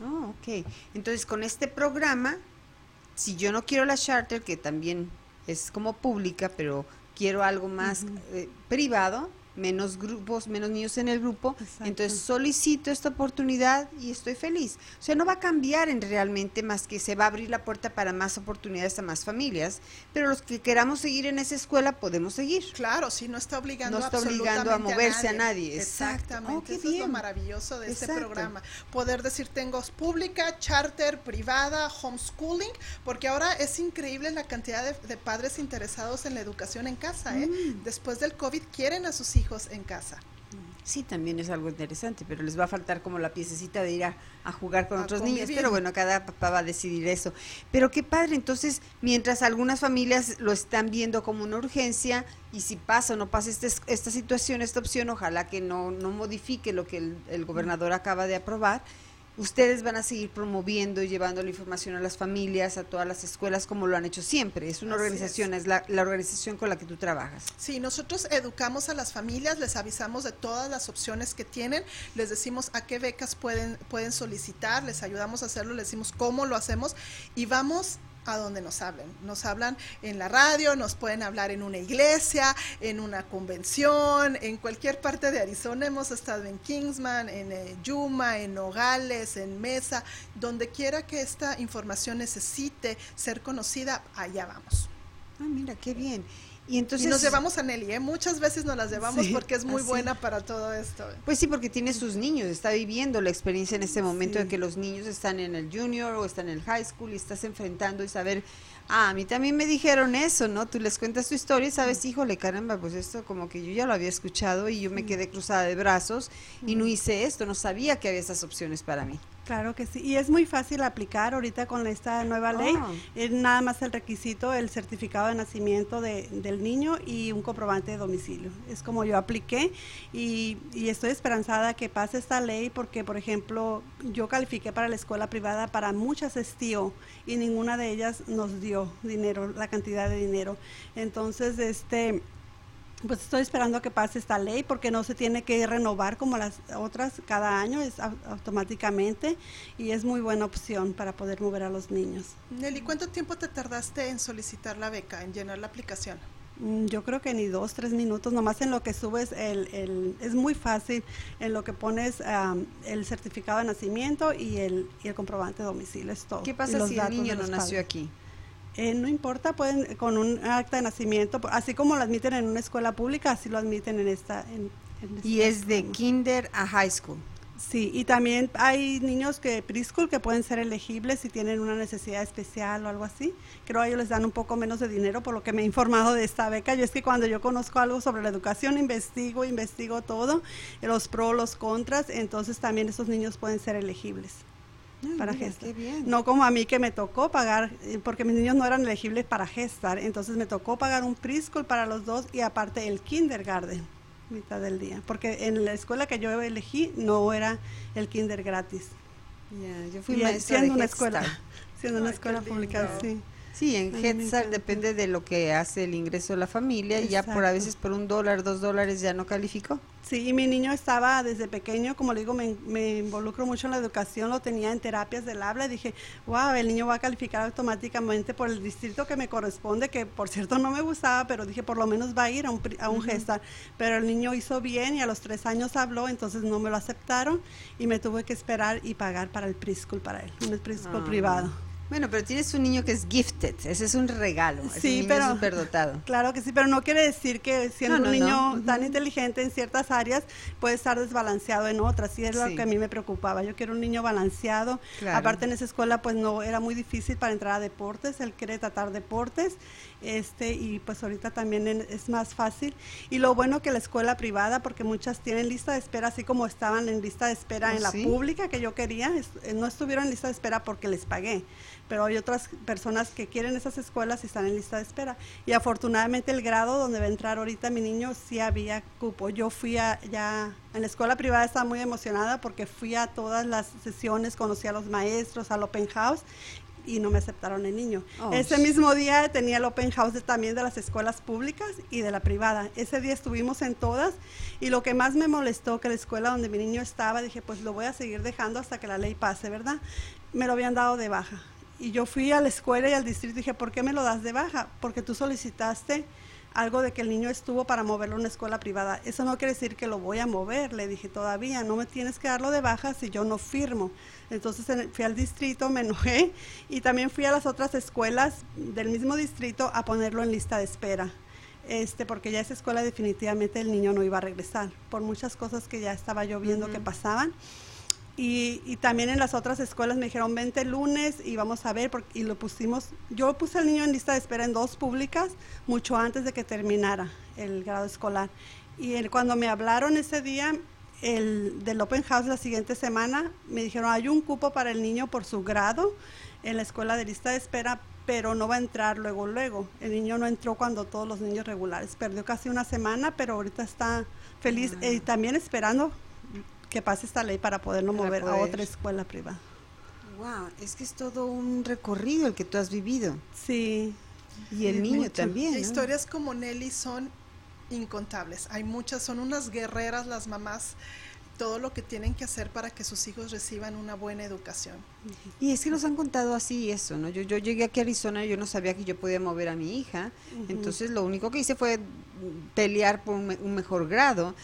Oh, ok. Entonces, con este programa, si yo no quiero la charter, que también es como pública, pero quiero algo más eh, privado, menos grupos, menos niños en el grupo, Exacto. entonces solicito esta oportunidad y estoy feliz. O sea, no va a cambiar en realmente más que se va a abrir la puerta para más oportunidades a más familias, pero los que queramos seguir en esa escuela podemos seguir. Claro, sí, no está obligando, No está obligando a moverse a nadie. Exactamente, Oh, qué eso es lo maravilloso de este programa. Poder decir, tengo pública, charter, privada, homeschooling, porque ahora es increíble la cantidad de, de padres interesados en la educación en casa. ¿eh? Mm. Después del COVID quieren a sus hijos en casa. Sí, también es algo interesante, pero les va a faltar como la piececita de ir a, a jugar con A otros niños, pero bueno, cada papá va a decidir eso. Pero qué padre, entonces, mientras algunas familias lo están viendo como una urgencia, y si pasa o no pasa este- esta situación, esta opción, ojalá que no, no modifique lo que el, el gobernador acaba de aprobar, ustedes van a seguir promoviendo y llevando la información a las familias, a todas las escuelas, como lo han hecho siempre. Es una Así organización, es, la, la organización con la que tú trabajas. Sí, nosotros educamos a las familias, les avisamos de todas las opciones que tienen, les decimos a qué becas pueden, pueden solicitar, les ayudamos a hacerlo, les decimos cómo lo hacemos y vamos a donde nos hablen. Nos hablan en la radio, nos pueden hablar en una iglesia, en una convención, en cualquier parte de Arizona. Hemos estado en Kingsman, en eh, Yuma, en Nogales, en Mesa, donde quiera que esta información necesite ser conocida, allá vamos. Ah, mira, qué bien. Y entonces y nos llevamos a Nelly, ¿eh? muchas veces nos las llevamos Sí, porque es muy así. buena para todo esto. Pues sí, porque tiene sus niños, está viviendo la experiencia en este momento Sí. de que los niños están en el junior o están en el high school y estás enfrentando y saber, ah, a mí también me dijeron eso, ¿no? Tú les cuentas tu historia y sabes, híjole, caramba, pues esto como que yo ya lo había escuchado y yo me quedé cruzada de brazos y no hice esto, no sabía que había esas opciones para mí. Claro que sí, y es muy fácil aplicar ahorita con esta nueva ley. Ah. Es nada más el requisito, el certificado de nacimiento de- del niño y un comprobante de domicilio. Es como yo apliqué y, y estoy esperanzada que pase esta ley porque, por ejemplo, yo califiqué para la escuela privada para muchas estío y ninguna de ellas nos dio dinero, la cantidad de dinero. Entonces, este Pues estoy esperando a que pase esta ley porque no se tiene que renovar como las otras cada año, es automáticamente y es muy buena opción para poder mover a los niños. Nelly, ¿cuánto tiempo te tardaste en solicitar la beca, en llenar la aplicación? Mm, yo creo que ni dos, tres minutos, nomás en lo que subes, el, el es muy fácil, en lo que pones el certificado de nacimiento y el, y el comprobante de domicilio, es todo. ¿Qué pasa si el niño no nació aquí? Eh, no importa, pueden con un acta de nacimiento, así como lo admiten en una escuela pública, así lo admiten en esta. En, y es de kinder a high school. Sí, y también hay niños que preschool que pueden ser elegibles si tienen una necesidad especial o algo así. Creo que ellos les dan un poco menos de dinero por lo que me he informado de esta beca. Yo es que cuando yo conozco algo sobre la educación, investigo, investigo todo, los pros, los contras, entonces también esos niños pueden ser elegibles para gestar. No como a mí que me tocó pagar, eh, porque mis niños no eran elegibles para gestar, entonces me tocó pagar un preschool para los dos y aparte el kindergarten, mitad del día, porque en la escuela que yo elegí no era el kinder gratis. yo fui maestra siendo una escuela, siendo una escuela pública, sí. Sí, en Hetzal depende de lo que hace el ingreso de la familia y ya por a veces por un dólar, dos dólares ya no calificó. Sí, y mi niño estaba desde pequeño, como le digo, me, me, involucro mucho en la educación, lo tenía en terapias del habla y dije, wow, el niño va a calificar automáticamente por el distrito que me corresponde, que por cierto no me gustaba, pero dije, por lo menos va a ir a un, a un gestar. Pero el niño hizo bien y a los tres años habló, entonces no me lo aceptaron y me tuve que esperar y pagar para el preschool para él, un preschool ah. privado. Bueno, pero tienes un niño que es gifted, ese es un regalo, sí, ese pero, es superdotado. Claro que sí, pero no quiere decir que siendo un niño tan inteligente en ciertas áreas puede estar desbalanceado en otras, y es lo que a mí me preocupaba. Yo quiero un niño balanceado. Aparte en esa escuela pues no era muy difícil para entrar a deportes, él quiere tratar deportes este y pues ahorita también es más fácil. Y lo bueno que la escuela privada porque muchas tienen lista de espera así como estaban en lista de espera ¿Oh, en la pública que yo quería eh, no estuvieron en lista de espera porque les pagué. Pero hay otras personas que quieren esas escuelas y están en lista de espera. Y afortunadamente el grado donde va a entrar ahorita mi niño sí había cupo. Yo fui a ya en la escuela privada estaba muy emocionada porque fui a todas las sesiones conocí a los maestros al open house y no me aceptaron el niño. Oh, Ese mismo día tenía el open house también de las escuelas públicas y de la privada. Ese día estuvimos en todas y lo que más me molestó que la escuela donde mi niño estaba, dije, pues lo voy a seguir dejando hasta que la ley pase, ¿verdad? Me lo habían dado de baja. Y yo fui a la escuela y al distrito y dije, ¿por qué me lo das de baja? Porque tú solicitaste algo de que el niño estuvo para moverlo a una escuela privada. Eso no quiere decir que lo voy a mover, le dije todavía, no me tienes que darlo de baja si yo no firmo. Entonces fui al distrito, me enojé y también fui a las otras escuelas del mismo distrito a ponerlo en lista de espera. Este, porque ya esa escuela definitivamente el niño no iba a regresar, por muchas cosas que ya estaba yo viendo que pasaban. Y, también en las otras escuelas me dijeron, vente el lunes y vamos a ver, porque, y lo pusimos, yo puse al niño en lista de espera en dos públicas mucho antes de que terminara el grado escolar. Y cuando me hablaron ese día, el, del Open House la siguiente semana, me dijeron, hay un cupo para el niño por su grado en la escuela de lista de espera, pero no va a entrar luego, luego. El niño no entró cuando todos los niños regulares. Perdió casi una semana, pero ahorita está feliz y también esperando que pase esta ley para poderlo mover a otra escuela privada. Wow, es que es todo un recorrido el que tú has vivido. Sí. Y el niño también. Historias como Nelly son incontables. Hay muchas, son unas guerreras las mamás todo lo que tienen que hacer para que sus hijos reciban una buena educación. Y es que nos han contado así eso, ¿no? Yo, yo llegué aquí a Arizona y yo no sabía que yo podía mover a mi hija, entonces lo único que hice fue pelear por un mejor grado,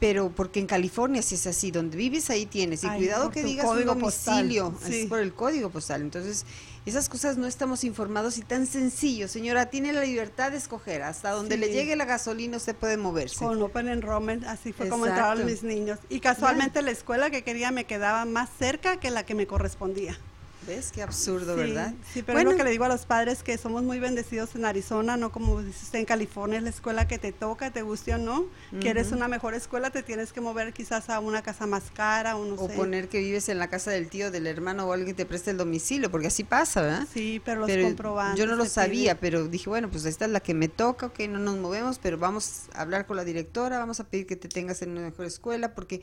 pero porque en California si es así, donde vives ahí tienes, y cuidado que digas un domicilio, es por el código postal, entonces esas cosas no estamos informados y tan sencillo, señora, tiene la libertad de escoger, hasta donde le llegue la gasolina usted puede moverse. Con Open Enrollment, así fue como entraron mis niños, y casualmente la escuela que quería me quedaba más cerca que la que me correspondía. ¿Ves? Qué absurdo, ¿verdad? Sí, pero bueno, lo que le digo a los padres que somos muy bendecidos en Arizona, no como dice usted en California, es la escuela que te toca, te guste o no. Quieres una mejor escuela, te tienes que mover quizás a una casa más cara o no o poner que vives en la casa del tío, del hermano o alguien que te preste el domicilio, porque así pasa, ¿verdad? Sí, pero los comprobantes. Yo no lo sabía, pero dije, bueno, pues esta es la que me toca, ok, no nos movemos, pero vamos a hablar con la directora, vamos a pedir que te tengas en una mejor escuela, porque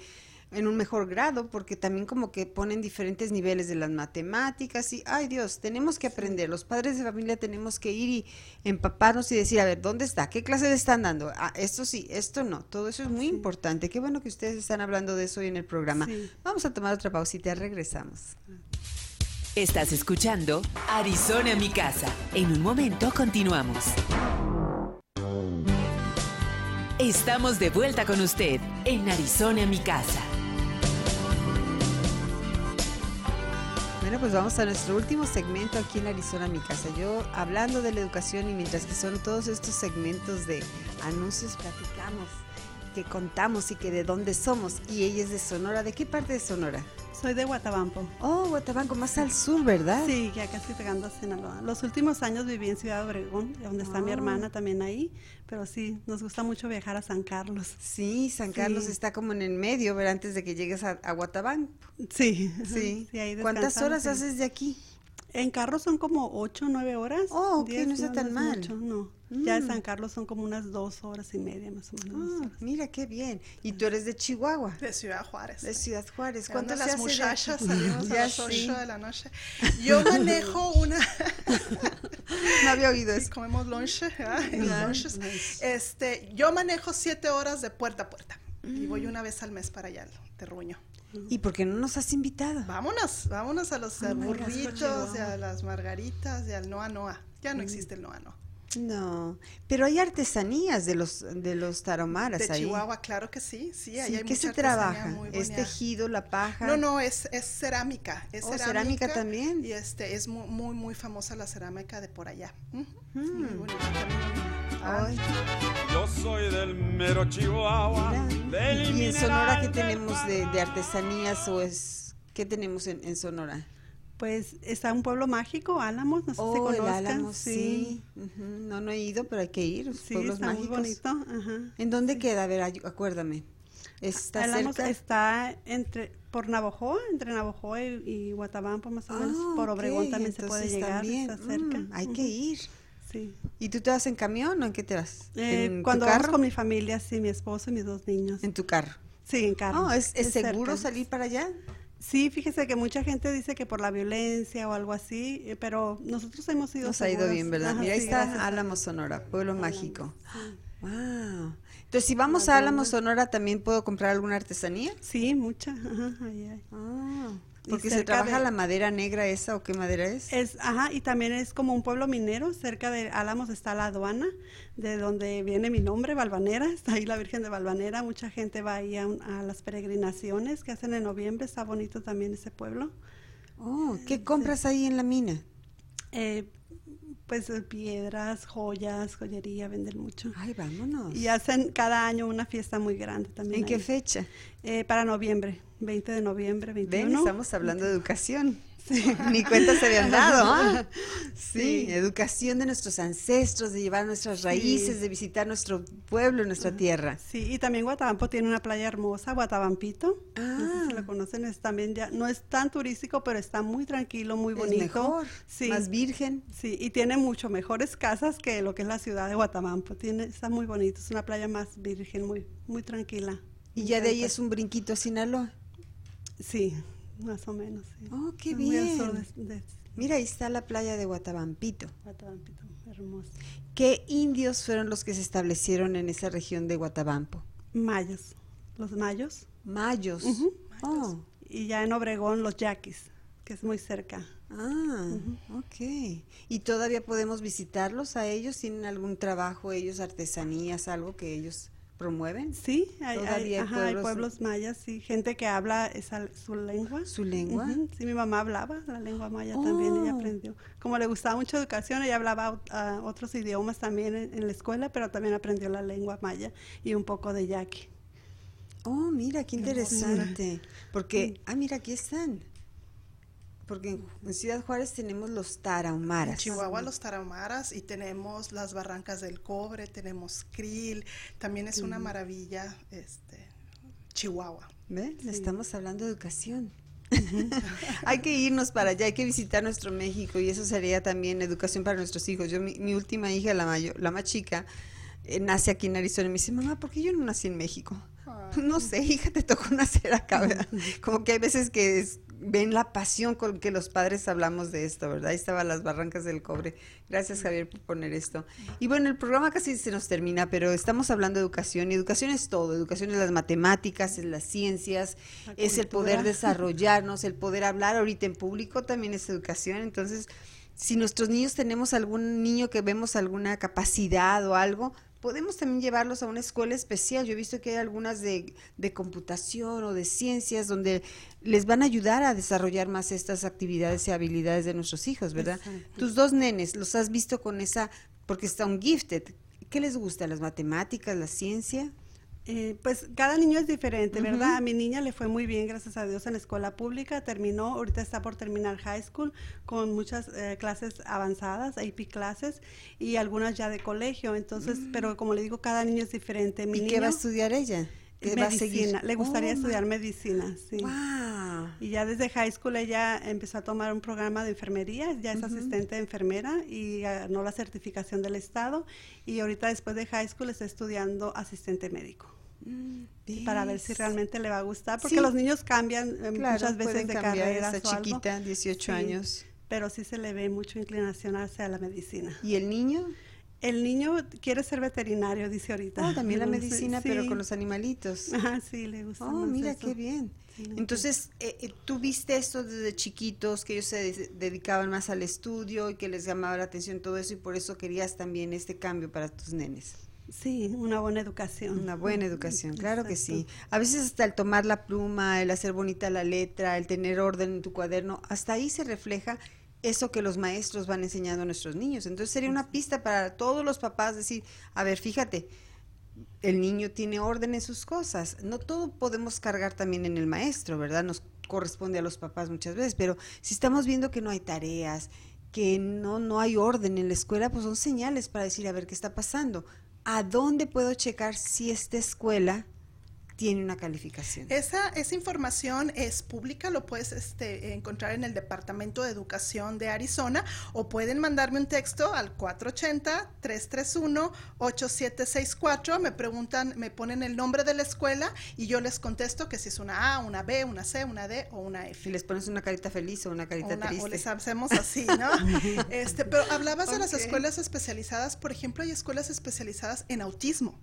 en un mejor grado, porque también como que ponen diferentes niveles de las matemáticas y, ay Dios, tenemos que aprender, los padres de familia tenemos que ir y empaparnos y decir, a ver, ¿dónde está? ¿Qué clase le están dando? Ah, esto sí, esto no, todo eso es muy importante. Qué bueno que ustedes están hablando de eso hoy en el programa. Vamos a tomar otra pausita, regresamos. Estás escuchando Arizona mi casa. En un momento continuamos. Estamos de vuelta con usted en Arizona mi casa. Bueno, pues vamos a nuestro último segmento aquí en Arizona, mi casa. Yo hablando de la educación y mientras que son todos estos segmentos de anuncios, platicamos, que contamos y que de dónde somos. Y ella es de Sonora. ¿De qué parte de Sonora? Soy de Guatabampo. Oh, Guatabampo, más al sur, ¿verdad? Sí, ya casi pegando a Sinaloa. Los últimos años viví en Ciudad Obregón, donde está mi Ah. hermana también ahí, pero sí, nos gusta mucho viajar a San Carlos. Sí, San Carlos Sí. está como en el medio, ¿verdad? Antes de que llegues a, a Guatabampo. Sí, Sí. sí, ahí ¿Cuántas horas sí. haces de aquí? En carro son como 8 o 9 horas. Oh, ok, 10, no está tan mal. mucho, no. Ya en Mm. San Carlos son como unas dos horas y media más o menos. Ah, mira qué bien. Y tú eres de Chihuahua, De Ciudad Juárez. de Ciudad Juárez. ¿Cuánto las hace de muchachas aquí? salimos a Ya las sí. 8 de la noche. Yo manejo una... No había oído Sí, eso. comemos lunch, ¿verdad? En los Ah, lunches. Este, yo manejo siete horas de puerta a puerta. Y voy una vez al mes para allá, al terruño. ¿Y por qué no nos has invitado? Vámonos, vámonos a los gosh, burritos, y a las margaritas, y al Noa Noa. Ya no existe el Noa Noa. No, pero hay artesanías de los de los tarahumaras De ahí. Chihuahua, claro que sí. Sí, Sí, ahí hay ¿Qué mucha se trabaja? muy ¿Es tejido, la paja? No, no, es, es cerámica. Es Oh, cerámica también. Y este es muy, muy, muy famosa la cerámica de por allá. Mm. Muy bonita también. Ah, Ay, Yo soy del mero Chihuahua. del ¿Y en Sonora qué tenemos de, de artesanías o es qué tenemos en, en Sonora? Pues está un pueblo mágico, Álamos, no sé si Oh, el conozcan. Álamo, sí. Ujú, No, no he ido, pero hay que ir. Los Sí, pueblos está mágicos. muy bonito. Ajá. ¿En dónde queda? A ver, acuérdame. ¿Está Álamos cerca? está entre por Navojoa, entre Navojoa y, y Guatabampo más o menos. Ah, por Obregón ok, también se puede entonces llegar, también, está cerca. mm, hay que Ujú. ir. Sí. ¿Y tú te vas en camión o en qué te vas? Eh, ¿En tu cuando vamos carro? con mi familia, sí, mi esposo y mis dos niños. En tu carro. Sí, en carro. Oh, ¿es, es cerca. seguro salir para allá? Sí, fíjese que mucha gente dice que por la violencia o algo así, eh, pero nosotros hemos ido Nos ha ido bien, ¿verdad? Ajá, Mira, ahí está Álamo, Sonora, pueblo Álamos, mágico. sí. Wow. Entonces, si vamos a Álamo. Sonora, ¿también puedo comprar alguna artesanía? Sí, mucha. Ajá, ahí hay. Ah, porque se trabaja de- la madera negra esa o qué madera es. Es, ajá, y también es como un pueblo minero, cerca de Álamos está la aduana, de donde viene mi nombre, Valvanera, está ahí la Virgen de Valvanera, mucha gente va ahí a, a las peregrinaciones que hacen en noviembre, está bonito también ese pueblo. Oh, ¿qué compras ahí en la mina? Eh, pues eh, piedras, joyas, joyería, venden mucho. Ay, vámonos. Y hacen cada año una fiesta muy grande también. ¿En qué fecha? Eh, para noviembre, 20 de noviembre, 21. Ven, estamos hablando de educación. Ni cuenta se habían dado. ¿ah? Sí, Sí. educación de nuestros ancestros, de llevar nuestras raíces, Sí. de visitar nuestro pueblo, nuestra tierra. Sí, y también Guatabampo tiene una playa hermosa, Guatabampito. No sé si Ah. lo conocen, es también ya, no es tan turístico, pero está muy tranquilo, muy Es bonito. mejor, Sí. más virgen. Sí, y tiene mucho mejores casas que lo que es la ciudad de Guatabampo. Tiene, está muy bonito, es una playa más virgen, muy, muy tranquila. Y ya de ahí es un brinquito a Sinaloa. Sí, más o menos. Sí. Oh, qué Muy al sur bien. de- de Mira, ahí está la playa de Guatabampito. Guatabampito, hermoso. ¿Qué indios fueron los que se establecieron en esa región de Guatabampo? Mayos, los mayos. Mayos. Oh, Y ya en Obregón, los yaquis, que es muy cerca. ah, ok. ¿Y todavía podemos visitarlos a ellos? ¿Tienen algún trabajo ellos, artesanías, algo que ellos promueven? Sí, hay, hay- pueblos- mayas, sí, gente que habla esa, su lengua. ¿Su lengua? Sí, mi mamá hablaba la lengua maya también, ella Oh. aprendió. Como le gustaba mucho educación, ella hablaba otros idiomas también en, en la escuela, pero también aprendió la lengua maya y un poco de yaqui. Oh, mira, qué interesante. Porque, ah, mira, aquí están. Porque en, Ciudad Juárez tenemos los tarahumaras. En Chihuahua los tarahumaras y tenemos las barrancas del cobre, tenemos krill, también es una maravilla este Chihuahua. ¿Ven? Le Estamos hablando de educación. hay que irnos para allá, hay que visitar nuestro México y eso sería también educación para nuestros hijos. Yo, mi, mi última hija, la mayor, la más chica, eh, nace aquí en Arizona y me dice, mamá, ¿por qué yo no nací en México? No sé, hija, te tocó nacer acá, ¿verdad? Como que hay veces que es- ven la pasión con que los padres hablamos de esto, ¿verdad? Ahí estaban las barrancas del cobre. Gracias, Javier, por poner esto. Y bueno, el programa casi se nos termina, pero estamos hablando de educación y educación es todo. Educación es las matemáticas, es las ciencias, La es el poder desarrollarnos, el poder hablar ahorita en público también es educación. Entonces, si nuestros niños tenemos algún niño que vemos alguna capacidad o algo, podemos también llevarlos a una escuela especial. Yo he visto que hay algunas de, de computación o de ciencias donde les van a ayudar a desarrollar más estas actividades y habilidades de nuestros hijos, ¿verdad? Exacto. Tus dos nenes, ¿los has visto con esa, porque están gifted? ¿Qué les gusta? ¿Las matemáticas, la ciencia? Eh, pues cada niño es diferente, ¿verdad? A mi niña le fue muy bien, gracias a Dios, en la escuela pública. Terminó, ahorita está por terminar high school con muchas eh, clases avanzadas, AP clases, y algunas ya de colegio. Entonces, pero como le digo, cada niño es diferente. Mi Mm. ¿Y niño, qué va a estudiar ella? ¿Qué va a seguir? medicina. Le gustaría Oh, estudiar medicina, sí. Wow. Y ya desde high school ella empezó a tomar un programa de enfermería, ya es asistente de enfermera y ganó la certificación del Estado. Y ahorita después de high school está estudiando asistente médico. Para ver si realmente le va a gustar, porque Sí. los niños cambian eh, Claro, muchas veces de o algo. chiquita, 18 Sí, años. Pero sí se le ve mucha inclinación hacia la medicina. ¿Y el niño? El niño quiere ser veterinario, dice ahorita. Oh, también la Sí, medicina, pero con los animalitos. Ajá, sí, le gusta. Oh, más mira eso. qué bien. Sí, Entonces, eh, eh, ¿tú viste esto desde chiquitos, que ellos se de- dedicaban más al estudio y que les llamaba la atención todo eso y por eso querías también este cambio para tus nenes? Sí, una buena educación. Una buena educación, claro que sí. A veces hasta el tomar la pluma, el hacer bonita la letra, el tener orden en tu cuaderno, hasta ahí se refleja eso que los maestros van enseñando a nuestros niños. Entonces sería una pista para todos los papás decir, a ver, fíjate, el niño tiene orden en sus cosas. No todo podemos cargar también en el maestro, ¿verdad? Nos corresponde a los papás muchas veces, pero si estamos viendo que no hay tareas, que no, no hay orden en la escuela, pues son señales para decir, a ver, ¿qué está pasando? ¿A dónde puedo checar si esta escuela tiene una calificación? Esa, esa información es pública, lo puedes este, encontrar en el Departamento de Educación de Arizona o pueden mandarme un texto al 480-331-8764. Me preguntan, me ponen el nombre de la escuela y yo les contesto que si es una A, una B, una C, una D o una F. Si les pones una carita feliz o una carita Una- triste. o les hacemos así, ¿no? este, pero hablabas de las escuelas especializadas, por ejemplo, hay escuelas especializadas en autismo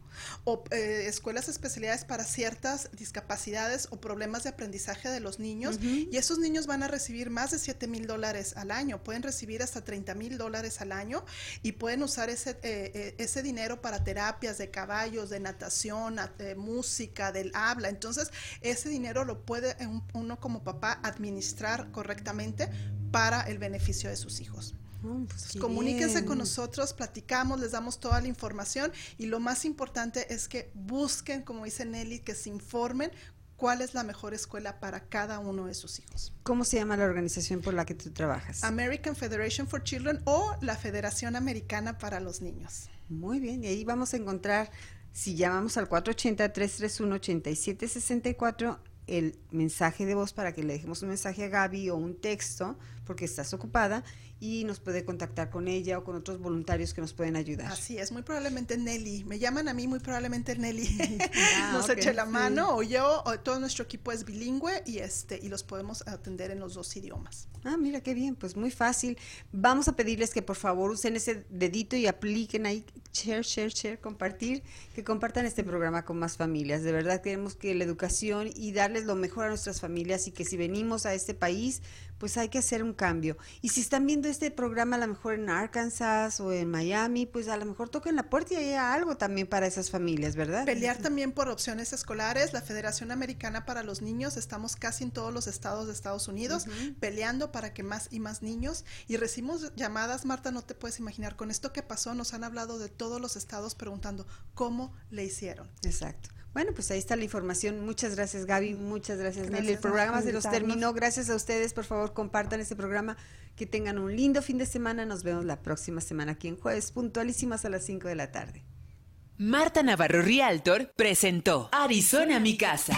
o eh, escuelas especializadas para ciertas discapacidades o problemas de aprendizaje de los niños y esos niños van a recibir más de 7 mil dólares al año, pueden recibir hasta 30 mil dólares al año y pueden usar ese, eh, eh, ese dinero para terapias de caballos, de natación, de música, del habla. Entonces, ese dinero lo puede un- uno como papá administrar correctamente para el beneficio de sus hijos. Pues Comuníquense bien. con nosotros, platicamos, les damos toda la información y lo más importante es que busquen, como dice Nelly, que se informen cuál es la mejor escuela para cada uno de sus hijos. ¿Cómo se llama la organización por la que tú trabajas? American Federation for Children o la Federación Americana para los Niños. Muy bien, y ahí vamos a encontrar, si llamamos al 480-331-8764, el mensaje de voz para que le dejemos un mensaje a Gaby o un texto, porque estás ocupada, y nos puede contactar con ella o con otros voluntarios que nos pueden ayudar. Así es, muy probablemente Nelly. Me llaman a mí, muy probablemente Nelly Ah, nos ok, eche la sí. mano o yo, o todo nuestro equipo es bilingüe y este y los podemos atender en los dos idiomas. Ah, mira qué bien, pues muy fácil. Vamos a pedirles que por favor usen ese dedito y apliquen ahí share, share, share, compartir, que compartan este programa con más familias. De verdad queremos que la educación y darles lo mejor a nuestras familias y que si venimos a este país, pues hay que hacer un cambio. Y si están viendo este programa a lo mejor en Arkansas o en Miami, pues a lo mejor toquen la puerta y haya algo también para esas familias, ¿verdad? Pelear también por opciones escolares. La Federación Americana para los Niños, estamos casi en todos los estados de Estados Unidos peleando para que más y más niños. Y recibimos llamadas, Marta, no te puedes imaginar, con esto que pasó, nos han hablado de todos los estados preguntando cómo le hicieron. Exacto. Bueno, pues ahí está la información. Muchas gracias, Gaby. Muchas gracias, Nelly. El Gracias programa se nos invitarnos. terminó. Gracias a ustedes. Por favor, compartan este programa. Que tengan un lindo fin de semana. Nos vemos la próxima semana aquí en jueves, puntualísimas a las 5 de la tarde. Marta Navarro Rialtor presentó Arizona mi casa.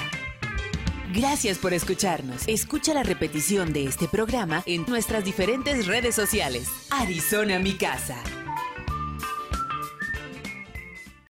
Gracias por escucharnos. Escucha la repetición de este programa en nuestras diferentes redes sociales. Arizona mi casa.